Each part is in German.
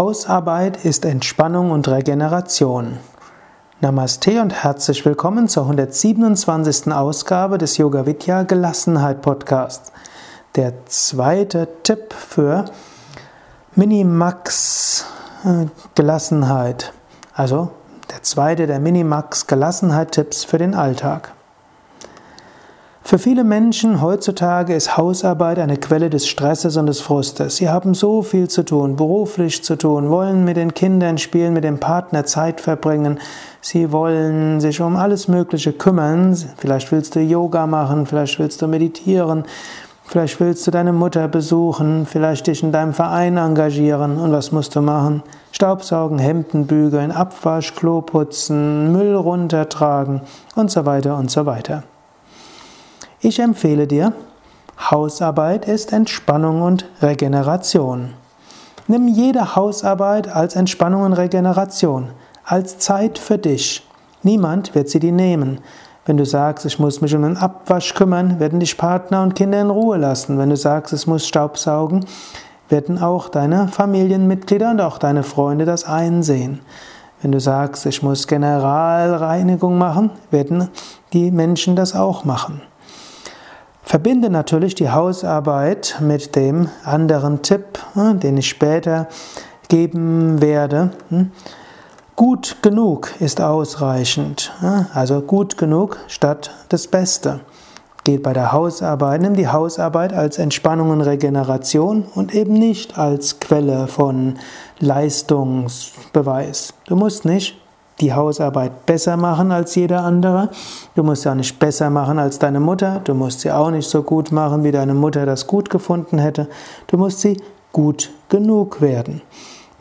Hausarbeit ist Entspannung und Regeneration. Namaste und herzlich willkommen zur 127. Ausgabe des Yoga Vidya Gelassenheit Podcasts. Der zweite Tipp für Minimax äh, Gelassenheit. Also der zweite der Minimax Gelassenheit Tipps für den Alltag. Für viele Menschen heutzutage ist Hausarbeit eine Quelle des Stresses und des Frustes. Sie haben so viel zu tun, beruflich zu tun, wollen mit den Kindern spielen, mit dem Partner Zeit verbringen. Sie wollen sich um alles Mögliche kümmern. Vielleicht willst du Yoga machen, vielleicht willst du meditieren, vielleicht willst du deine Mutter besuchen, vielleicht dich in deinem Verein engagieren. Und was musst du machen? Staubsaugen, Hemden bügeln, Abwasch, Klo putzen, Müll runtertragen und so weiter und so weiter. Ich empfehle dir, Hausarbeit ist Entspannung und Regeneration. Nimm jede Hausarbeit als Entspannung und Regeneration, als Zeit für dich. Niemand wird sie dir nehmen. Wenn du sagst, ich muss mich um den Abwasch kümmern, werden dich Partner und Kinder in Ruhe lassen. Wenn du sagst, es muss Staubsaugen, werden auch deine Familienmitglieder und auch deine Freunde das einsehen. Wenn du sagst, ich muss Generalreinigung machen, werden die Menschen das auch machen. Verbinde natürlich die Hausarbeit mit dem anderen Tipp, hm, den ich später geben werde. Hm. Gut genug ist ausreichend. Hm. Also gut genug statt das Beste. Geht bei der Hausarbeit, nimm die Hausarbeit als Entspannung und Regeneration und eben nicht als Quelle von Leistungsbeweis. Du musst nicht die Hausarbeit besser machen als jeder andere. Du musst sie auch nicht besser machen als deine Mutter. Du musst sie auch nicht so gut machen, wie deine Mutter das gut gefunden hätte. Du musst sie gut genug werden.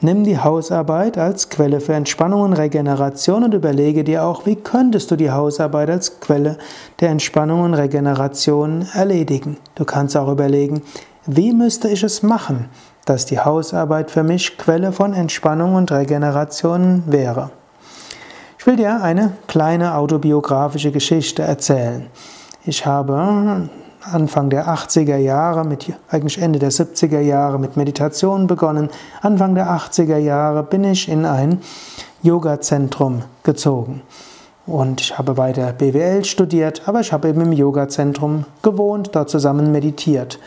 Nimm die Hausarbeit als Quelle für Entspannung und Regeneration und überlege dir auch, wie könntest du die Hausarbeit als Quelle der Entspannung und Regeneration erledigen. Du kannst auch überlegen, wie müsste ich es machen, dass die Hausarbeit für mich Quelle von Entspannung und Regeneration wäre. Ich will dir eine kleine autobiografische Geschichte erzählen. Ich habe Anfang der 80er Jahre, mit, eigentlich Ende der 70er Jahre mit Meditation begonnen. Anfang der 80er Jahre bin ich in ein Yoga-Zentrum gezogen. Und ich habe weiter BWL studiert, aber ich habe eben im Yoga-Zentrum gewohnt, dort zusammen meditiert.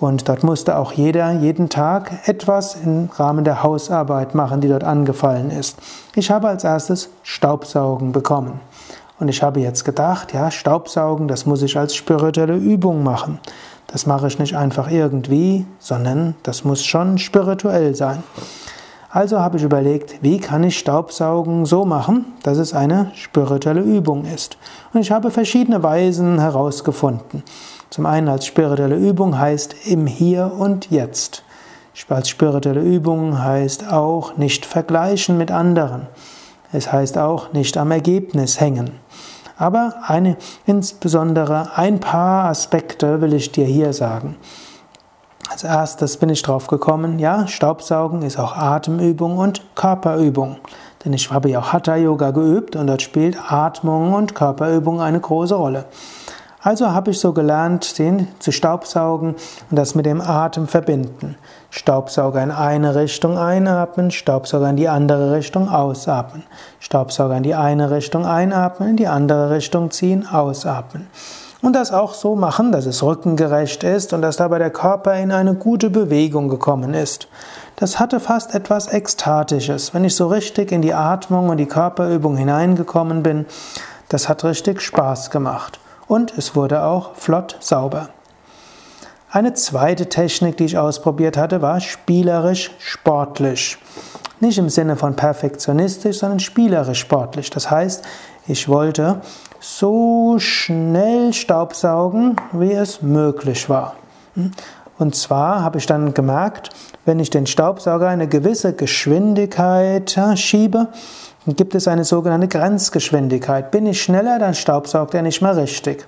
Und dort musste auch jeder jeden Tag etwas im Rahmen der Hausarbeit machen, die dort angefallen ist. Ich habe als erstes Staubsaugen bekommen. Und ich habe jetzt gedacht, ja, Staubsaugen, das muss ich als spirituelle Übung machen. Das mache ich nicht einfach irgendwie, sondern das muss schon spirituell sein. Also habe ich überlegt, wie kann ich Staubsaugen so machen, dass es eine spirituelle Übung ist. Und ich habe verschiedene Weisen herausgefunden. Zum einen als spirituelle Übung heißt im Hier und Jetzt. Als spirituelle Übung heißt auch nicht vergleichen mit anderen. Es heißt auch nicht am Ergebnis hängen. Aber eine, insbesondere ein paar Aspekte will ich dir hier sagen. Als erstes bin ich drauf gekommen, ja, Staubsaugen ist auch Atemübung und Körperübung. Denn ich habe ja auch Hatha Yoga geübt und dort spielt Atmung und Körperübung eine große Rolle. Also habe ich so gelernt, den zu staubsaugen und das mit dem Atem verbinden. Staubsauger in eine Richtung einatmen, Staubsauger in die andere Richtung ausatmen. Staubsauger in die eine Richtung einatmen, in die andere Richtung ziehen, ausatmen. Und das auch so machen, dass es rückengerecht ist und dass dabei der Körper in eine gute Bewegung gekommen ist. Das hatte fast etwas Ekstatisches, wenn ich so richtig in die Atmung und die Körperübung hineingekommen bin. Das hat richtig Spaß gemacht und es wurde auch flott sauber. Eine zweite Technik, die ich ausprobiert hatte, war spielerisch sportlich. Nicht im Sinne von perfektionistisch, sondern spielerisch sportlich. Das heißt, ich wollte so schnell Staubsaugen, wie es möglich war. Und zwar habe ich dann gemerkt, wenn ich den Staubsauger eine gewisse Geschwindigkeit schiebe, dann gibt es eine sogenannte Grenzgeschwindigkeit. Bin ich schneller, dann staubsaugt er nicht mehr richtig.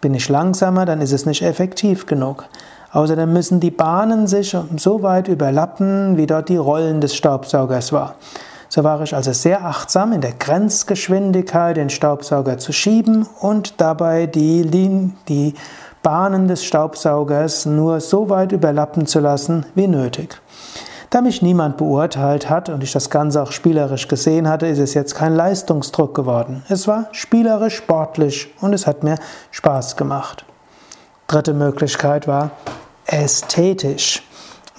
Bin ich langsamer, dann ist es nicht effektiv genug. Außerdem müssen die Bahnen sich so weit überlappen, wie dort die Rollen des Staubsaugers war. So war ich also sehr achtsam in der Grenzgeschwindigkeit den Staubsauger zu schieben und dabei die, die Bahnen des Staubsaugers nur so weit überlappen zu lassen wie nötig. Da mich niemand beurteilt hat und ich das Ganze auch spielerisch gesehen hatte, ist es jetzt kein Leistungsdruck geworden. Es war spielerisch, sportlich und es hat mir Spaß gemacht. Dritte Möglichkeit war ästhetisch.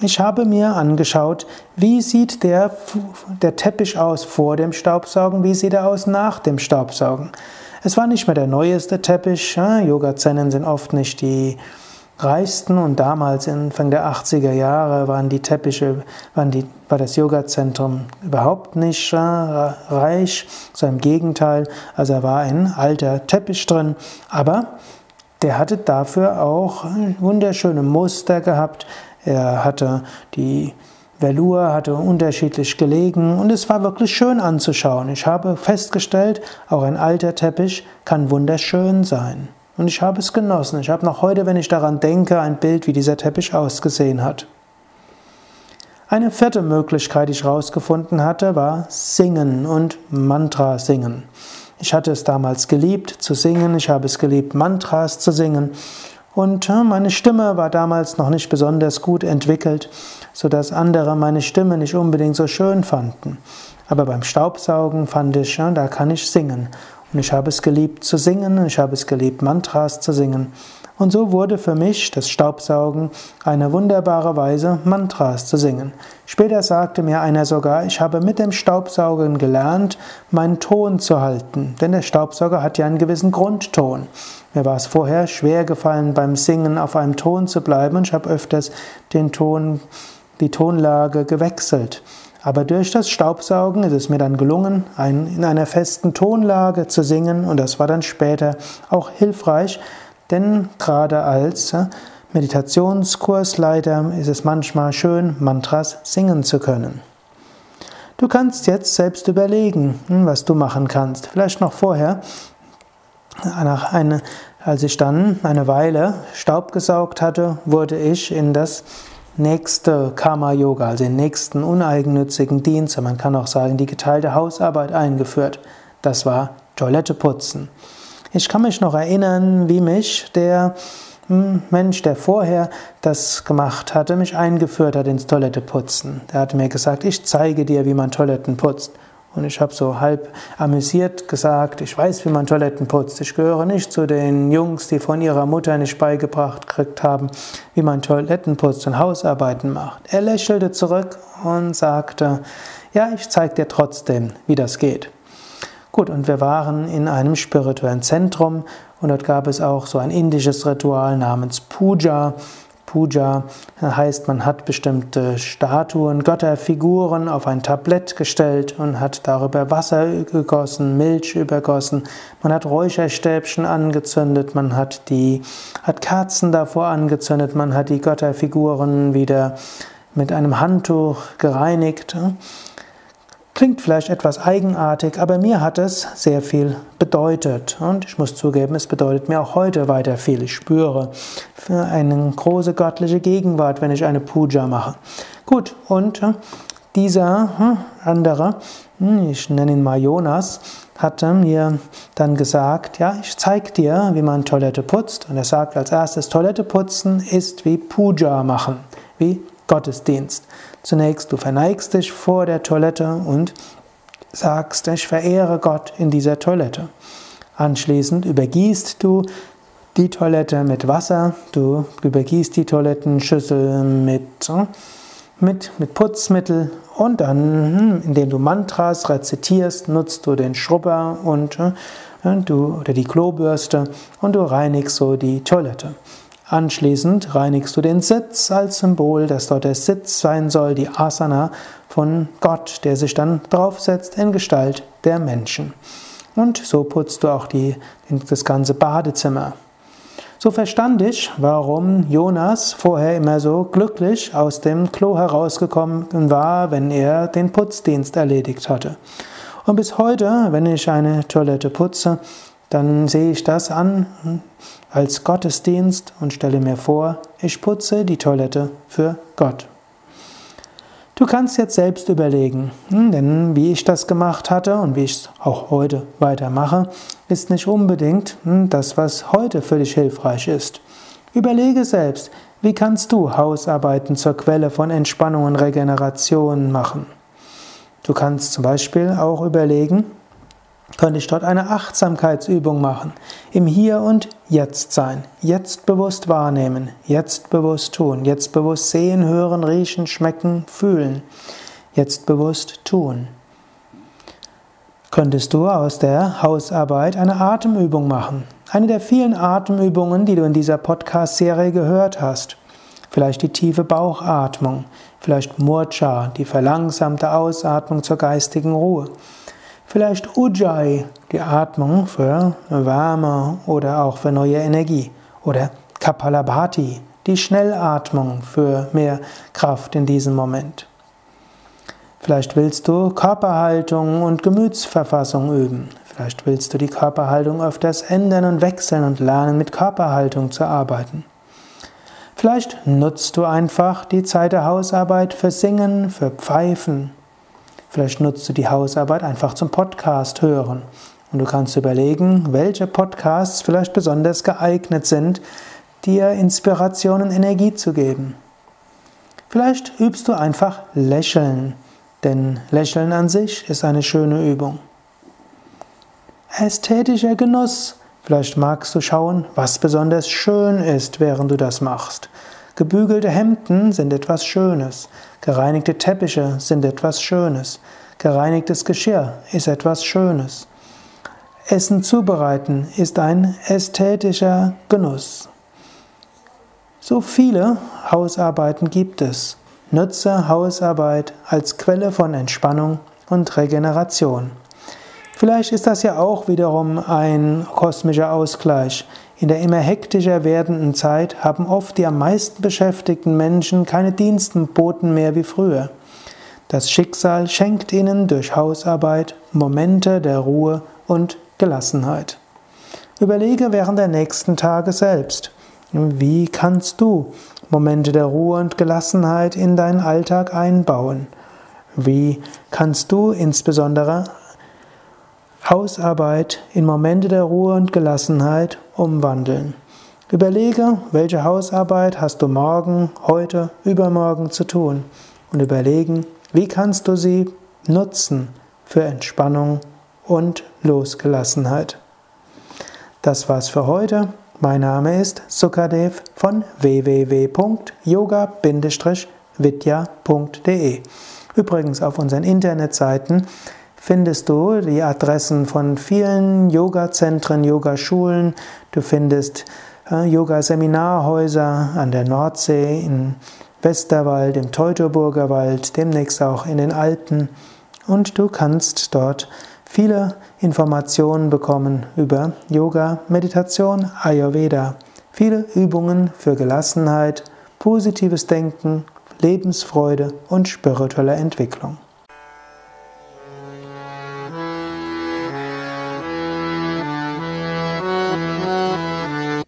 Ich habe mir angeschaut, wie sieht der, der Teppich aus vor dem Staubsaugen, wie sieht er aus nach dem Staubsaugen. Es war nicht mehr der neueste Teppich. Yoga-Zennen sind oft nicht die reichsten und damals, Anfang der 80er Jahre, waren die Teppiche, waren die, war das Yoga-Zentrum überhaupt nicht reich, so im Gegenteil, also er war ein alter Teppich drin, aber der hatte dafür auch wunderschöne Muster gehabt, er hatte die Velour hatte unterschiedlich gelegen und es war wirklich schön anzuschauen. Ich habe festgestellt, auch ein alter Teppich kann wunderschön sein. Und ich habe es genossen. Ich habe noch heute, wenn ich daran denke, ein Bild, wie dieser Teppich ausgesehen hat. Eine vierte Möglichkeit, die ich herausgefunden hatte, war Singen und Mantra singen. Ich hatte es damals geliebt zu singen, ich habe es geliebt, Mantras zu singen. Und äh, meine Stimme war damals noch nicht besonders gut entwickelt, sodass andere meine Stimme nicht unbedingt so schön fanden. Aber beim Staubsaugen fand ich, da kann ich singen. Und ich habe es geliebt zu singen, ich habe es geliebt, Mantras zu singen. Und so wurde für mich das Staubsaugen eine wunderbare Weise, Mantras zu singen. Später sagte mir einer sogar, ich habe mit dem Staubsaugen gelernt, meinen Ton zu halten, denn der Staubsauger hat ja einen gewissen Grundton. Mir war es vorher schwer gefallen, beim Singen auf einem Ton zu bleiben und ich habe öfters den Ton, die Tonlage gewechselt. Aber durch das Staubsaugen ist es mir dann gelungen, in einer festen Tonlage zu singen und das war dann später auch hilfreich, denn gerade als Meditationskursleiter ist es manchmal schön, Mantras singen zu können. Du kannst jetzt selbst überlegen, hm, was du machen kannst. Vielleicht noch vorher, nach eine, als ich dann eine Weile Staub gesaugt hatte, wurde ich in das nächste Karma-Yoga, also den nächsten uneigennützigen Dienst, man kann auch sagen, die geteilte Hausarbeit eingeführt. Das war Toilette putzen. Ich kann mich noch erinnern, wie mich der hm, Mensch, der vorher das gemacht hatte, mich eingeführt hat ins Toilette putzen. Der hat mir gesagt, ich zeige dir, wie man Toiletten putzt. Und ich habe so halb amüsiert gesagt, ich weiß, wie man Toiletten putzt. Ich gehöre nicht zu den Jungs, die von ihrer Mutter nicht beigebracht gekriegt haben, wie man Toiletten putzt und Hausarbeiten macht. Er lächelte zurück und sagte, ja, ich zeige dir trotzdem, wie das geht. Gut, und wir waren in einem spirituellen Zentrum und dort gab es auch so ein indisches Ritual namens Puja. Puja heißt, man hat bestimmte Statuen, Götterfiguren auf ein Tablett gestellt und hat darüber Wasser gegossen, Milch übergossen. Man hat Räucherstäbchen angezündet, man hat die, hat Kerzen davor angezündet, man hat die Götterfiguren wieder mit einem Handtuch gereinigt. Klingt vielleicht etwas eigenartig, aber mir hat es sehr viel bedeutet. Und ich muss zugeben, es bedeutet mir auch heute weiter viel. Ich spüre für eine große göttliche Gegenwart, wenn ich eine Puja mache. Gut, und äh, dieser hm, andere, hm, ich nenne ihn mal Jonas, hatte mir dann gesagt, ja, ich zeige dir, wie man Toilette putzt. Und er sagt als erstes, Toilette putzen ist wie Puja machen, wie Gottesdienst. Zunächst, du verneigst dich vor der Toilette und sagst, ich verehre Gott in dieser Toilette. Anschließend übergießt du die Toilette mit Wasser, du übergießt die Toilettenschüssel mit, mit, mit Putzmittel und dann, hm, indem du Mantras rezitierst, nutzt du den Schrubber und, und äh, du, oder die Klobürste und du reinigst so die Toilette. Anschließend reinigst du den Sitz als Symbol, dass dort der Sitz sein soll, die Asana von Gott, der sich dann draufsetzt in Gestalt der Menschen. Und so putzt du auch die, das ganze Badezimmer. So verstand ich, warum Jonas vorher immer so glücklich aus dem Klo herausgekommen war, wenn er den Putzdienst erledigt hatte. Und bis heute, wenn ich eine Toilette putze, dann sehe ich das an als Gottesdienst und stelle mir vor, ich putze die Toilette für Gott. Du kannst jetzt selbst überlegen, hm, denn wie ich das gemacht hatte und wie ich es auch heute weitermache, ist nicht unbedingt hm, das, was heute für dich hilfreich ist. Überlege selbst, Wie kannst du Hausarbeiten zur Quelle von Entspannung und Regeneration machen? Du kannst zum Beispiel auch überlegen, könnte ich dort eine Achtsamkeitsübung machen. Im Hier und Jetzt sein. Jetzt bewusst wahrnehmen. Jetzt bewusst tun. Jetzt bewusst sehen, hören, riechen, schmecken, fühlen. Jetzt bewusst tun. Könntest du aus der Hausarbeit eine Atemübung machen. Eine der vielen Atemübungen, die du in dieser Podcast-Serie gehört hast. Vielleicht die tiefe Bauchatmung. Vielleicht Murcha, die verlangsamte Ausatmung zur geistigen Ruhe. Vielleicht Ujjayi, die Atmung für Wärme oder auch für neue Energie. Oder Kapalabhati, die Schnellatmung für mehr Kraft in diesem Moment. Vielleicht willst du Körperhaltung und Gemütsverfassung üben. Vielleicht willst du die Körperhaltung öfters ändern und wechseln und lernen, mit Körperhaltung zu arbeiten. Vielleicht nutzt du einfach die Zeit der Hausarbeit für Singen, für Pfeifen, Vielleicht nutzt du die Hausarbeit einfach zum Podcast hören. Und du kannst überlegen, welche Podcasts vielleicht besonders geeignet sind, dir Inspiration und Energie zu geben. Vielleicht übst du einfach Lächeln, denn Lächeln an sich ist eine schöne Übung. Ästhetischer Genuss. Vielleicht magst du schauen, was besonders schön ist, während du das machst. Gebügelte Hemden sind etwas Schönes. Gereinigte Teppiche sind etwas Schönes. Gereinigtes Geschirr ist etwas Schönes. Essen zubereiten ist ein ästhetischer Genuss. So viele Hausarbeiten gibt es. Nutze Hausarbeit als Quelle von Entspannung und Regeneration. Vielleicht ist das ja auch wiederum ein kosmischer Ausgleich. In der immer hektischer werdenden Zeit haben oft die am meisten beschäftigten Menschen keine Dienstboten mehr wie früher. Das Schicksal schenkt ihnen durch Hausarbeit Momente der Ruhe und Gelassenheit. Überlege während der nächsten Tage selbst, wie kannst du Momente der Ruhe und Gelassenheit in deinen Alltag einbauen? Wie kannst du insbesondere Hausarbeit in Momente der Ruhe und Gelassenheit umwandeln. Überlege, welche Hausarbeit hast du morgen, heute, übermorgen zu tun und überlegen, wie kannst du sie nutzen für Entspannung und Losgelassenheit. Das war's für heute. Mein Name ist Sukadev von www.yoga-vidya.de. Übrigens auf unseren Internetseiten findest du die Adressen von vielen Yoga-Zentren, Yogaschulen. Du findest äh, Yoga-Seminarhäuser an der Nordsee, in Westerwald, im Teutoburger Wald, demnächst auch in den Alpen. Und du kannst dort viele Informationen bekommen über Yoga, Meditation, Ayurveda. Viele Übungen für Gelassenheit, positives Denken, Lebensfreude und spirituelle Entwicklung.